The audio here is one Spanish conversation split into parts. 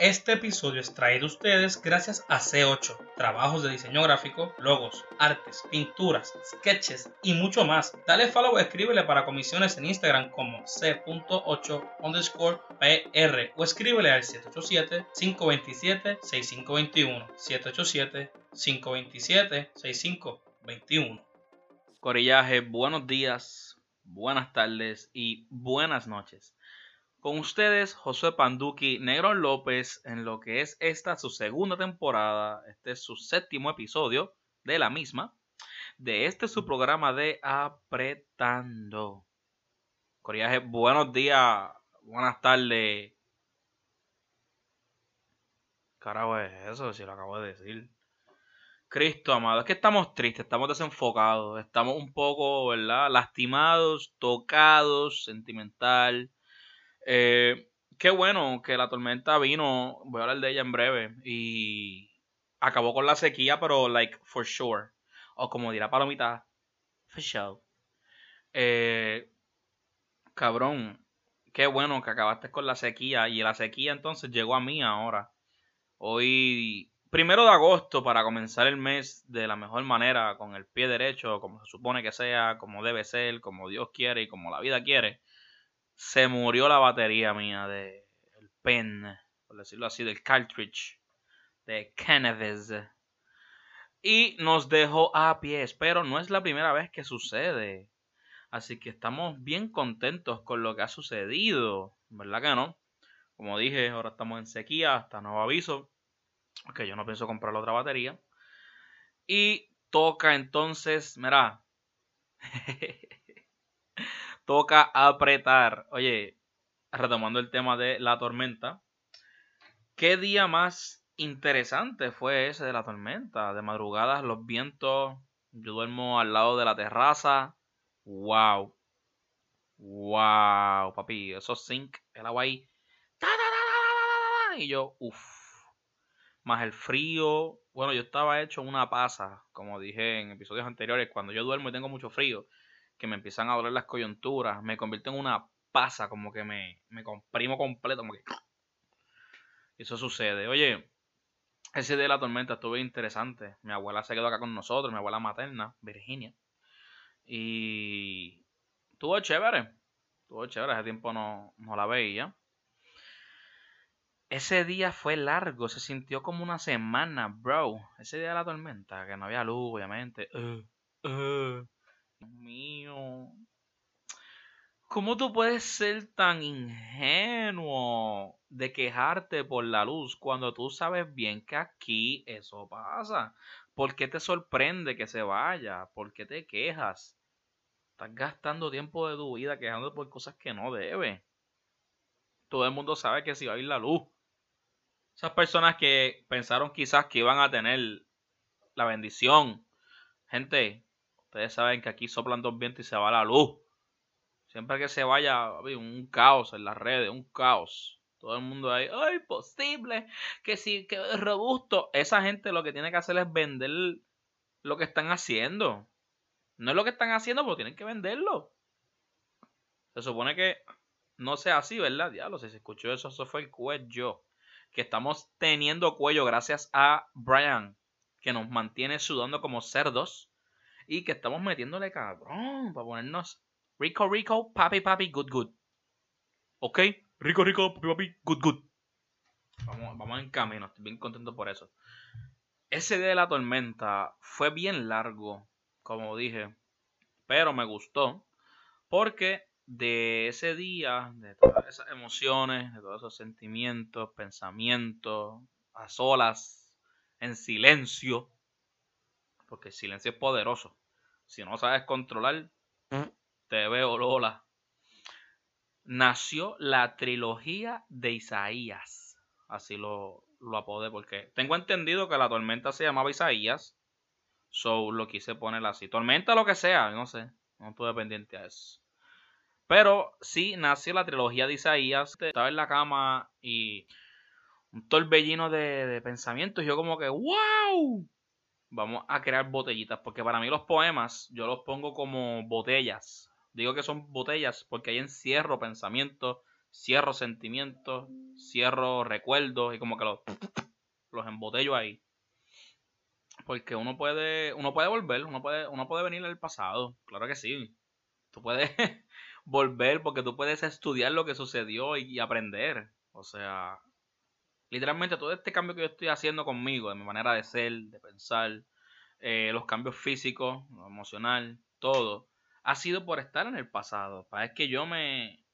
Este episodio es traído a ustedes gracias a C8, trabajos de diseño gráfico, logos, artes, pinturas, sketches y mucho más. Dale follow o escríbele para comisiones en Instagram como C.8 underscore PR o escríbele al 787-527-6521. 787-527-6521. Corillaje, buenos días, buenas tardes y buenas noches. Con ustedes, José Panduki, Negro López, en lo que es esta su segunda temporada, este es su séptimo episodio de la misma, de este su programa de Apretando. Coriaje, buenos días, buenas tardes. Carajo es eso, si lo acabo de decir. Cristo amado, es que estamos tristes, estamos desenfocados, estamos un poco, ¿verdad? Lastimados, tocados, sentimental eh, qué bueno que la tormenta vino, voy a hablar de ella en breve, y acabó con la sequía, pero like for sure. O como dirá Palomita, for sure. Eh, cabrón, qué bueno que acabaste con la sequía y la sequía entonces llegó a mí ahora. Hoy, primero de agosto, para comenzar el mes de la mejor manera, con el pie derecho, como se supone que sea, como debe ser, como Dios quiere y como la vida quiere se murió la batería mía de el pen, por decirlo así, del cartridge de Cannabis. Y nos dejó a pies, pero no es la primera vez que sucede. Así que estamos bien contentos con lo que ha sucedido, ¿verdad que no? Como dije, ahora estamos en sequía, hasta nuevo aviso, que yo no pienso comprar otra batería. Y toca entonces, mira, toca apretar. Oye, retomando el tema de la tormenta, ¿qué día más interesante fue ese de la tormenta? De madrugadas, los vientos, yo duermo al lado de la terraza. ¡Wow! ¡Wow! Papi, esos zinc, el agua ahí. Y yo, uff. Más el frío. Bueno, yo estaba hecho una pasa, como dije en episodios anteriores. Cuando yo duermo y tengo mucho frío, que me empiezan a doler las coyunturas, me convierto en una pasa, como que me, me comprimo completo, como que... Eso sucede. Oye, ese día de la tormenta estuvo interesante. Mi abuela se quedó acá con nosotros, mi abuela materna, Virginia. Y estuvo chévere. Estuvo chévere, hace tiempo no, no la veía. Ese día fue largo, se sintió como una semana, bro. Ese día de la tormenta, que no había luz, obviamente. Uh, uh. Dios mío. ¿Cómo tú puedes ser tan ingenuo de quejarte por la luz cuando tú sabes bien que aquí eso pasa? ¿Por qué te sorprende que se vaya? ¿Por qué te quejas? Estás gastando tiempo de tu vida quejándote por cosas que no debes. Todo el mundo sabe que si va a ir la luz. Esas personas que pensaron quizás que iban a tener la bendición. Gente, Ustedes saben que aquí soplan dos vientos y se va la luz. Siempre que se vaya, un caos en las redes, un caos. Todo el mundo ahí, ¡ay, posible! Que sí, que es robusto. Esa gente lo que tiene que hacer es vender lo que están haciendo. No es lo que están haciendo, pero tienen que venderlo. Se supone que no sea así, ¿verdad? Diablo, si se escuchó eso, eso fue el cuello. Que estamos teniendo cuello gracias a Brian, que nos mantiene sudando como cerdos y que estamos metiéndole cabrón para ponernos rico, rico, papi, papi, good, good. ¿Ok? Rico, rico, papi, papi, good, good. Vamos, vamos en camino, estoy bien contento por eso. Ese día de la tormenta fue bien largo, como dije, pero me gustó porque de ese día, de todas esas emociones, de todos esos sentimientos, pensamientos, a solas, en silencio, porque el silencio es poderoso. Si no sabes controlar, te veo Lola. Nació la trilogía de Isaías. Así lo, lo apodé porque tengo entendido que la tormenta se llamaba Isaías. So lo quise poner así. Tormenta lo que sea, no sé. No estuve pendiente a eso. Pero sí nació la trilogía de Isaías. Estaba en la cama y un torbellino de, de pensamientos. Y yo como que, wow, vamos a crear botellitas. Porque para mí los poemas yo los pongo como botellas. Digo que son botellas porque ahí encierro pensamientos, cierro sentimientos, cierro recuerdos y como que los, los embotello ahí. Porque uno puede, uno puede volver, uno puede, uno puede venir al pasado, claro que sí. Tú puedes volver porque tú puedes estudiar lo que sucedió y, aprender. O sea, literalmente todo este cambio que yo estoy haciendo conmigo, de mi manera de ser, de pensar, eh, los cambios físicos, emocional, todo, ha sido por estar en el pasado. Para que yo me...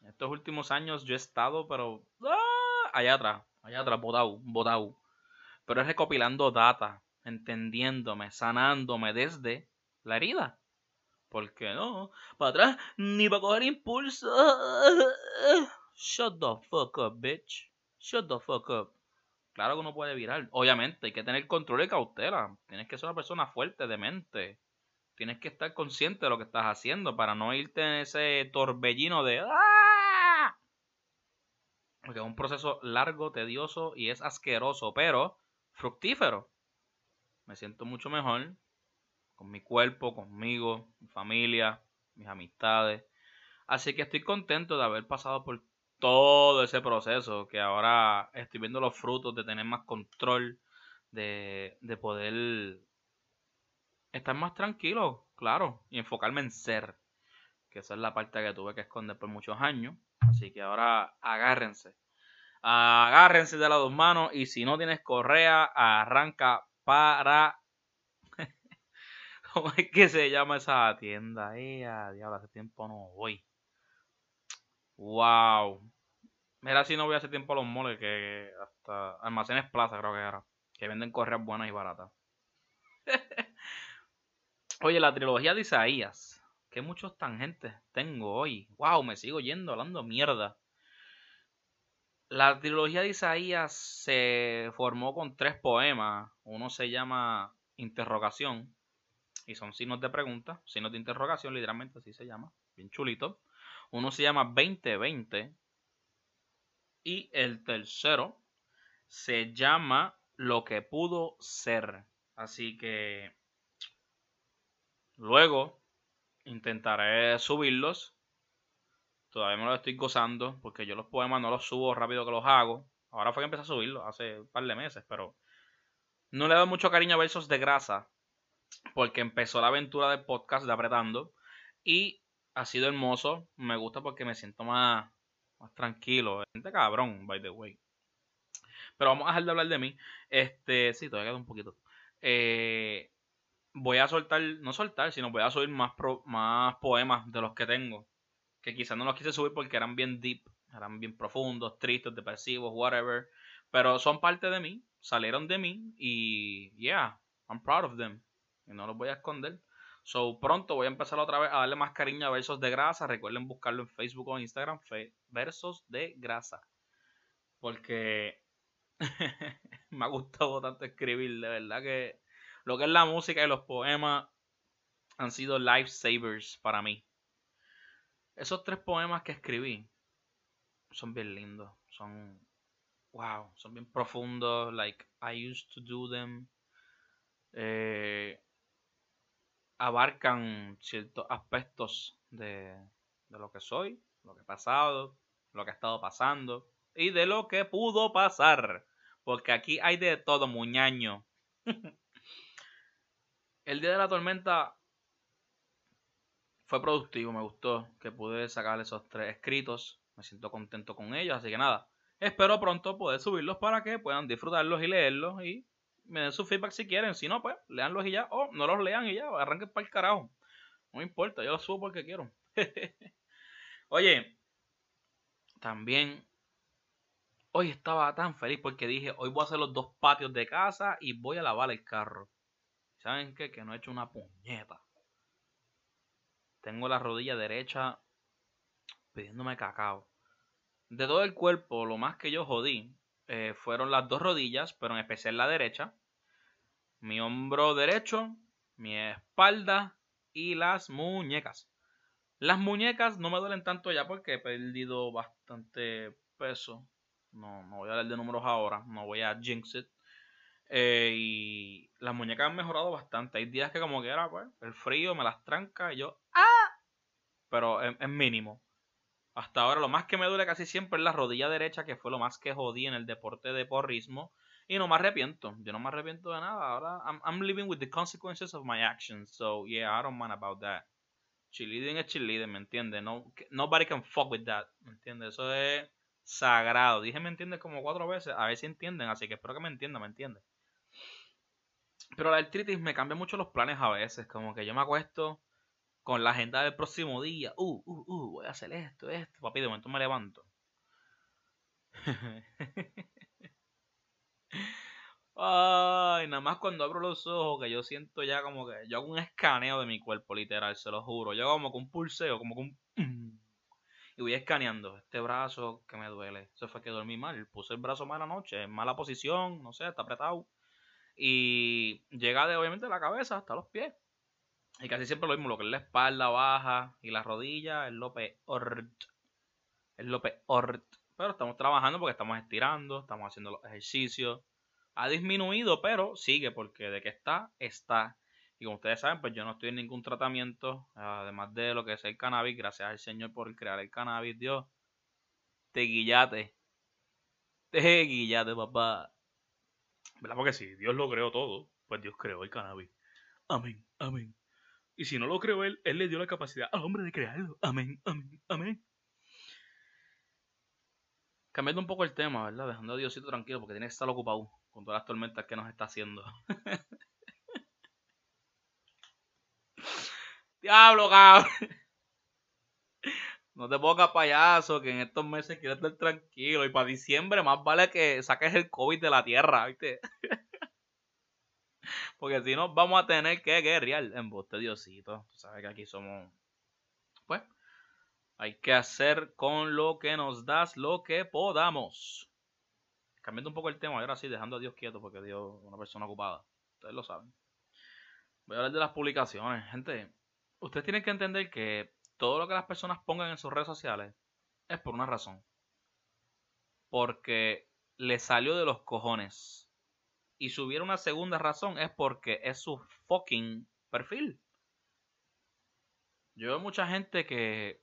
Estos últimos años yo he estado, pero... ¡ah! Allá atrás, allá atrás, botau, botau. Pero es recopilando data, entendiéndome, sanándome desde la herida. ¿Por qué no? Para atrás, ni para coger impulso. Shut the fuck up, bitch. Shut the fuck up. Claro que uno puede virar. Obviamente, hay que tener control y cautela. Tienes que ser una persona fuerte de mente tienes que estar consciente de lo que estás haciendo para no irte en ese torbellino de ¡Ah! Porque es un proceso largo, tedioso y es asqueroso, pero fructífero. Me siento mucho mejor con mi cuerpo, conmigo, mi familia, mis amistades. Así que estoy contento de haber pasado por todo ese proceso, que ahora estoy viendo los frutos de tener más control, de, de poder estar más tranquilo, claro, y enfocarme en ser, que esa es la parte que tuve que esconder por muchos años. Así que ahora agárrense. Agárrense de las dos manos y si no tienes correa, arranca para... ¿Cómo es que se llama esa tienda? Eh, diablo, hace tiempo no voy. Wow. Mira si no voy hace tiempo a los moles que hasta almacenes plaza creo que era. Que venden correas buenas y baratas. Oye, la trilogía de Isaías. Qué muchos tangentes tengo hoy. Wow, me sigo yendo hablando mierda. La trilogía de Isaías se formó con tres poemas. Uno se llama Interrogación. Y son signos de pregunta. Signos de interrogación, literalmente así se llama. Bien chulito. Uno se llama 2020. Y el tercero se llama Lo que pudo ser. Así que Luego intentaré subirlos. Todavía me lo estoy gozando porque yo los poemas no los subo rápido que los hago. Ahora fue que empecé a subirlos hace un par de meses, pero no le doy mucho cariño a versos de grasa porque empezó la aventura del podcast de apretando y ha sido hermoso. Me gusta porque me siento más, más tranquilo. Gente cabrón, by the way. Pero vamos a dejar de hablar de mí. Este, sí, todavía queda un poquito. Eh, voy a soltar, no soltar, sino voy a subir más, más poemas de los que tengo. Que quizás no los quise subir porque eran bien deep, eran bien profundos, tristes, depresivos, whatever. Pero son parte de mí, salieron de mí y yeah, I'm proud of them. Y no los voy a esconder. So pronto voy a empezar otra vez a darle más cariño a Versos de Grasa. Recuerden buscarlo en Facebook o Instagram, Versos de Grasa. Porque me ha gustado tanto escribir, de verdad que lo que es la música y los poemas han sido lifesavers para mí. Esos tres poemas que escribí son bien lindos. Son, wow, son bien profundos. Like, I used to do them. Eh, abarcan ciertos aspectos de, lo que soy, lo que he pasado, lo que ha estado pasando y de lo que pudo pasar. Porque aquí hay de todo, muñaño. El día de la tormenta fue productivo, me gustó que pude sacar esos tres escritos. Me siento contento con ellos, así que nada. Espero pronto poder subirlos para que puedan disfrutarlos y leerlos y me den su feedback si quieren. Si no, pues leanlos y ya. O no los lean y ya. Arranquen para el carajo. No me importa, yo los subo porque quiero. Oye, también hoy estaba tan feliz porque dije, hoy voy a hacer los dos patios de casa y voy a lavar el carro. ¿Saben qué? Que no he hecho una puñeta. Tengo la rodilla derecha pidiéndome cacao. De todo el cuerpo, lo más que yo jodí eh, fueron las dos rodillas, pero en especial la derecha. Mi hombro derecho, mi espalda y las muñecas. Las muñecas no me duelen tanto ya porque he perdido bastante peso. No, no voy a hablar de números ahora. No voy a jinx it. Eh, y las muñecas han mejorado bastante. Hay días que como que era, pues, el frío me las tranca y yo, ¡ah! Pero es, mínimo. Hasta ahora lo más que me duele casi siempre es la rodilla derecha, que fue lo más que jodí en el deporte de porrismo. Y no me arrepiento. Yo no me arrepiento de nada. Ahora I'm, living with the consequences of my actions. So yeah, I don't mind about that. Cheerleading es cheerleading, ¿me entiendes? No, nobody can fuck with that. ¿Me entiendes? Eso es sagrado. Dije, ¿me entiendes? Como cuatro veces. A ver si entienden. Así que espero que me entiendan, ¿me entiendes? Pero la artritis me cambia mucho los planes a veces. Como que yo me acuesto con la agenda del próximo día. Uh, uh, uh, voy a hacer esto, esto. Papi, de momento me levanto. Ay, nada más cuando abro los ojos que yo siento ya como que yo hago un escaneo de mi cuerpo, literal, se lo juro. Yo como con un pulseo, como con un... Y voy escaneando este brazo que me duele. Eso fue que dormí mal. Puse el brazo mal anoche, en mala posición, no sé, está apretado. Y llega de obviamente la cabeza hasta los pies. Y casi siempre lo mismo, lo que es la espalda baja y la rodilla, el lope ort. El lope ort. Pero estamos trabajando porque estamos estirando, estamos haciendo los ejercicios. Ha disminuido, pero sigue porque de que está, está. Y como ustedes saben, pues yo no estoy en ningún tratamiento, además de lo que es el cannabis. Gracias al Señor por crear el cannabis, Dios. Te guillate. Te guillate, papá. ¿Verdad? Porque si Dios lo creó todo, pues Dios creó el cannabis. Amén, amén. Y si no lo creó él, él le dio la capacidad al hombre de crearlo. Amén, amén, amén. Cambiando un poco el tema, ¿verdad? Dejando a Diosito tranquilo porque tiene que estar ocupado con todas las tormentas que nos está haciendo. Diablo, cabrón. No te pongas payaso, que en estos meses quiero estar tranquilo. Y para diciembre más vale que saques el COVID de la tierra, ¿viste? Porque si no, vamos a tener que guerrear en de Diosito. Tú sabes que aquí somos. Pues, hay que hacer con lo que nos das lo que podamos. Cambiando un poco el tema, ahora sí, dejando a Dios quieto, porque Dios es una persona ocupada. Ustedes lo saben. Voy a hablar de las publicaciones. Gente, ustedes tienen que entender que todo lo que las personas pongan en sus redes sociales es por una razón. Porque le salió de los cojones. Y si hubiera una segunda razón es porque es su fucking perfil. Yo veo mucha gente que.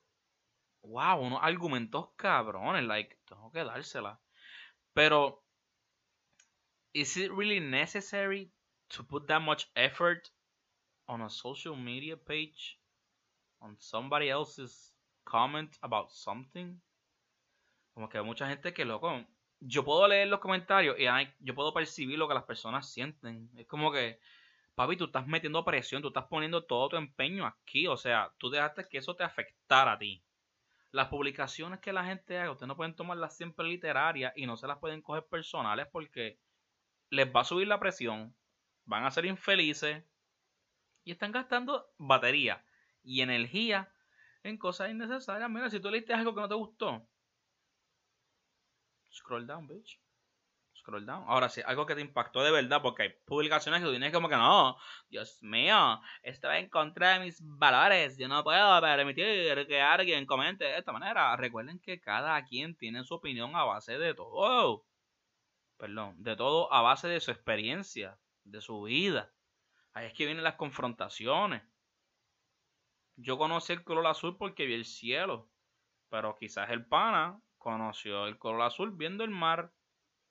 Wow, unos argumentos cabrones. Like, tengo que dársela. Pero. ¿Is it really necessary to put that much effort on a social media page? on somebody else's comment about something. Como que hay mucha gente que loco. Yo puedo leer los comentarios y yo puedo percibir lo que las personas sienten. Es como que, papi, tú estás metiendo presión, tú estás poniendo todo tu empeño aquí. O sea, tú dejaste que eso te afectara a ti. Las publicaciones que la gente haga, ustedes no pueden tomarlas siempre literarias y no se las pueden coger personales porque les va a subir la presión, van a ser infelices y están gastando batería y energía en cosas innecesarias. Mira, si tú leíste algo que no te gustó, scroll down, bitch. Ahora sí, algo que te impactó de verdad, porque hay publicaciones que tú tienes como que no, Dios mío, esto en contra de mis valores. Yo no puedo permitir que alguien comente de esta manera. Recuerden que cada quien tiene su opinión a base de todo. Perdón, de todo a base de su experiencia, de su vida. Ahí es que vienen las confrontaciones. Yo conocí el color azul porque vi el cielo, pero quizás el pana conoció el color azul viendo el mar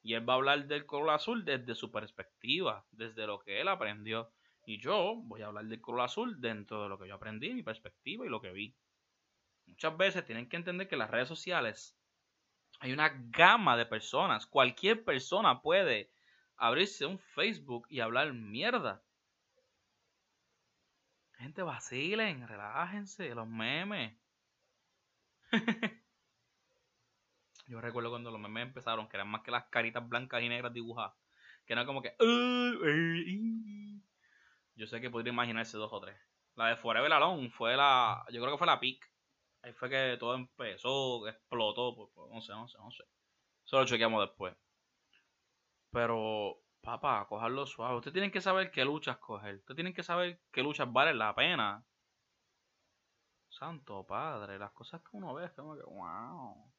y él va a hablar del color azul desde su perspectiva, desde lo que él aprendió. Y yo voy a hablar del color azul dentro de lo que yo aprendí, mi perspectiva y lo que vi. Muchas veces tienen que entender que las redes sociales hay una gama de personas. Cualquier persona puede abrirse un Facebook y hablar mierda. Gente, vacilen, relájense, los memes. Recuerdo cuando los memes empezaron, que eran más que las caritas blancas y negras dibujadas. Que eran como que... Yo sé que podría imaginarse dos o tres. La de Forever Alone fue la... Yo creo que fue la peak. Ahí fue que todo empezó, explotó. Pues, pues, no sé, no sé, no sé. Eso lo chequeamos después. Pero Papá, cogerlo suave. Ustedes tienen que saber qué luchas coger. Ustedes tienen que saber qué luchas valen la pena. Santo padre, las cosas que uno ve, como que, wow.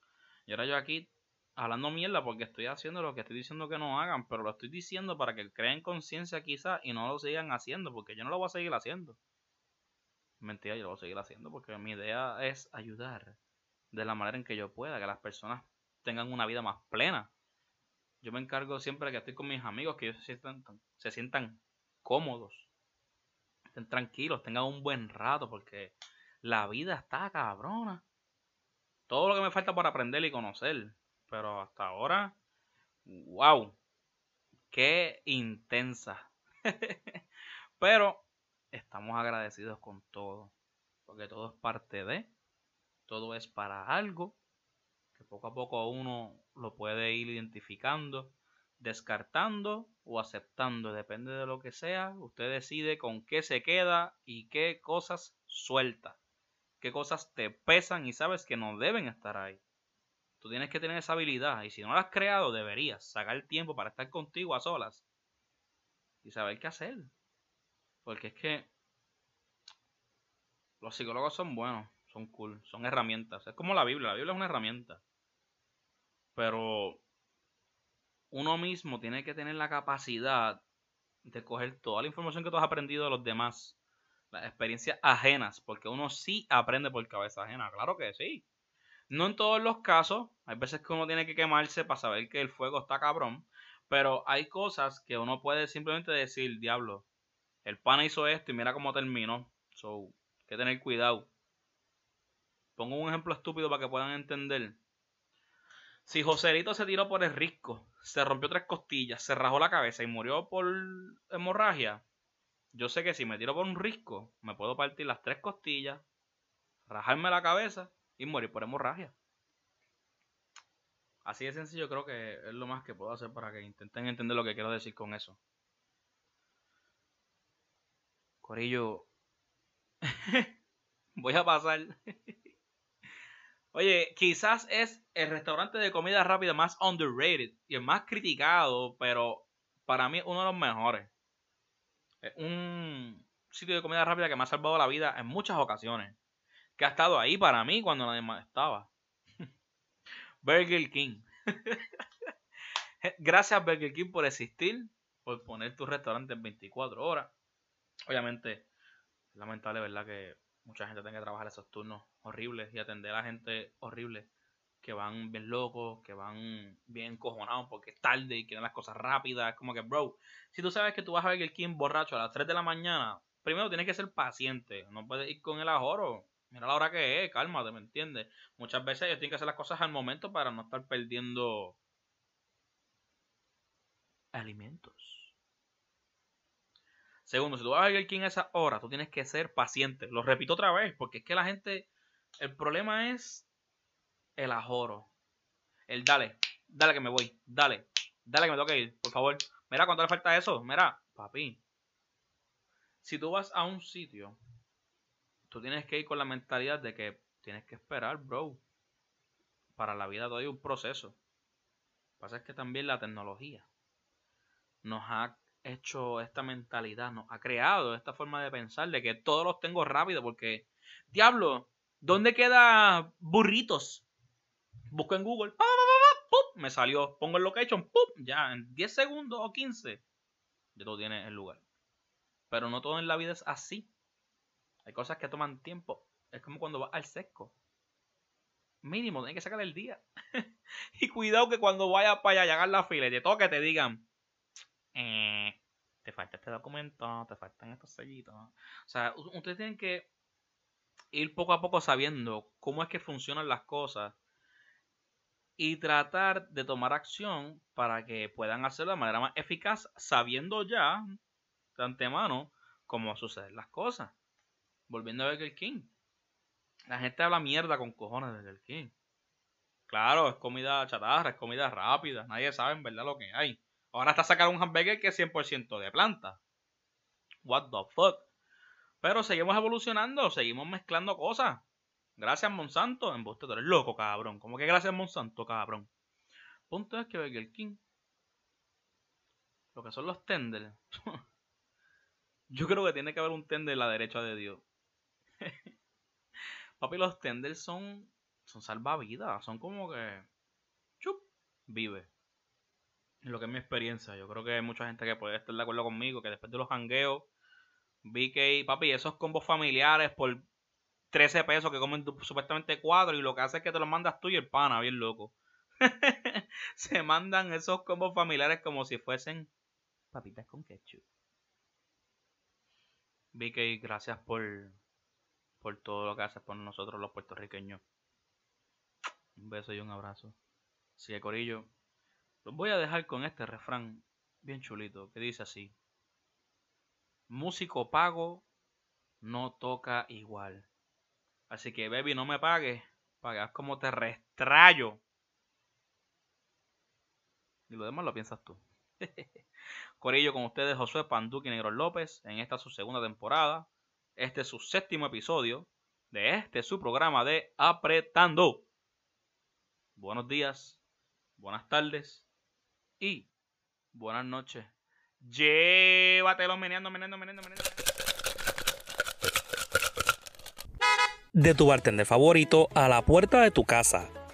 Y ahora yo aquí hablando mierda porque estoy haciendo lo que estoy diciendo que no hagan, pero lo estoy diciendo para que creen conciencia quizás y no lo sigan haciendo, porque yo no lo voy a seguir haciendo. Mentira, yo lo voy a seguir haciendo porque mi idea es ayudar de la manera en que yo pueda, que las personas tengan una vida más plena. Yo me encargo siempre de que estoy con mis amigos, que ellos se sientan, se sientan cómodos, estén tranquilos, tengan un buen rato, porque la vida está cabrona. Todo lo que me falta por aprender y conocer. Pero hasta ahora, wow, qué intensa. pero estamos agradecidos con todo, porque todo es parte de, todo es para algo, que poco a poco uno lo puede ir identificando, descartando o aceptando, depende de lo que sea, usted decide con qué se queda y qué cosas suelta, qué cosas te pesan y sabes que no deben estar ahí. Tú tienes que tener esa habilidad y si no la has creado deberías sacar tiempo para estar contigo a solas y saber qué hacer. Porque es que los psicólogos son buenos, son cool, son herramientas. Es como la Biblia, la Biblia es una herramienta. Pero uno mismo tiene que tener la capacidad de coger toda la información que tú has aprendido de los demás, las experiencias ajenas, porque uno sí aprende por cabeza ajena, claro que sí. No en todos los casos, hay veces que uno tiene que quemarse para saber que el fuego está cabrón, pero hay cosas que uno puede simplemente decir, diablo, el pana hizo esto y mira cómo terminó. So, hay que tener cuidado. Pongo un ejemplo estúpido para que puedan entender. Si Joselito se tiró por el risco, se rompió tres costillas, se rajó la cabeza y murió por hemorragia, yo sé que si me tiro por un risco, me puedo partir las tres costillas, rajarme la cabeza y morir por hemorragia. Así de sencillo creo que es lo más que puedo hacer para que intenten entender lo que quiero decir con eso. Corillo, voy a pasar. Oye, quizás es el restaurante de comida rápida más underrated y el más criticado, pero para mí uno de los mejores. Un sitio de comida rápida que me ha salvado la vida en muchas ocasiones. Que ha estado ahí para mí cuando nadie más estaba. Burger King. Gracias Burger King por existir, por poner tu restaurante en 24 horas obviamente, es lamentable, ¿verdad? Que mucha gente tenga que trabajar esos turnos horribles y atender a gente horrible que van bien locos, que van bien encojonados porque es tarde y quieren las cosas rápidas. Como que, bro, si tú sabes que tú vas a ver el King borracho a las 3 de la mañana, primero tienes que ser paciente. No puedes ir con el ajoro. Mira la hora que es, cálmate, ¿me entiendes? Muchas veces ellos tienen que hacer las cosas al momento para no estar perdiendo alimentos. Segundo, si tú vas a Burger King a esa hora, tú tienes que ser paciente. Lo repito otra vez, porque es que la gente. El problema es el ajoro. El dale, dale que me voy, dale, dale que me tengo que ir, por favor. Mira, ¿cuánto le falta eso? Mira, papi. Si tú vas a un sitio, tú tienes que ir con la mentalidad de que tienes que esperar, bro. Para la vida todo hay un proceso. Lo que pasa es que también la tecnología nos ha hecho esta mentalidad, ¿no? Ha creado esta forma de pensar de que todos los tengo rápido porque, diablo, ¿dónde queda burritos? Busco en Google, me salió, pongo el location, ¡pum! ya en 10 segundos o 15, ya tú tienes el lugar. Pero no todo en la vida es así. Hay cosas que toman tiempo. Es como cuando vas al sesco. Mínimo, tienes que sacar el día. y cuidado que cuando vayas para allá, llegar la fila y te toque, te digan, eh, te falta este documento, te faltan estos sellitos. O sea, ustedes tienen que ir poco a poco sabiendo cómo es que funcionan las cosas y tratar de tomar acción para que puedan hacerlo de manera más eficaz, sabiendo ya de antemano cómo suceden las cosas. Volviendo a Burger King. La gente habla mierda con cojones de Burger King. Claro, es comida chatarra, es comida rápida. Nadie sabe en verdad lo que hay. Ahora está sacando un hamburger que es 100% de planta. What the fuck. Pero seguimos evolucionando, seguimos mezclando cosas. Gracias Monsanto. En vos tú eres loco, cabrón. ¿Cómo que gracias Monsanto, cabrón? Punto es que Burger King. Lo que son los tenders. Yo creo que tiene que haber un tender a la derecha de Dios. Papi, los tenders son. Son salvavidas. Son como que. Chup. vive. Lo que es mi experiencia. Yo creo que hay mucha gente que puede estar de acuerdo conmigo, que después de los hangueos, vi que, papi, esos combos familiares por 13 pesos que comen supuestamente 4 y lo que hace es que te los mandas tú y el pana, bien loco. Se mandan esos combos familiares como si fuesen papitas con ketchup. Vicky, gracias por, por todo lo que haces por nosotros los puertorriqueños. Un beso y un abrazo. Sigue Corillo. Los voy a dejar con este refrán bien chulito que dice así. Músico pago no toca igual. Así que, baby, no me pagues. Pagas como te restrayo. Y lo demás lo piensas tú. Corillo con ustedes, Josué Panduque Negro López, en esta su segunda temporada. Este es su séptimo episodio de este su programa de Apretando. Buenos días, buenas tardes y buenas noches. Llévatelo meneando, meneando, meneando, meneando. De tu bartender favorito a la puerta de tu casa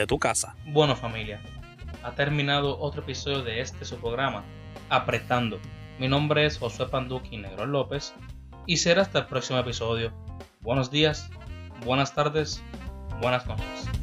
de tu casa. Bueno familia, ha terminado otro episodio de este su programa, Apretando. Mi nombre es Josué Panduqui Negro López y será hasta el próximo episodio. Buenos días, buenas tardes, buenas noches.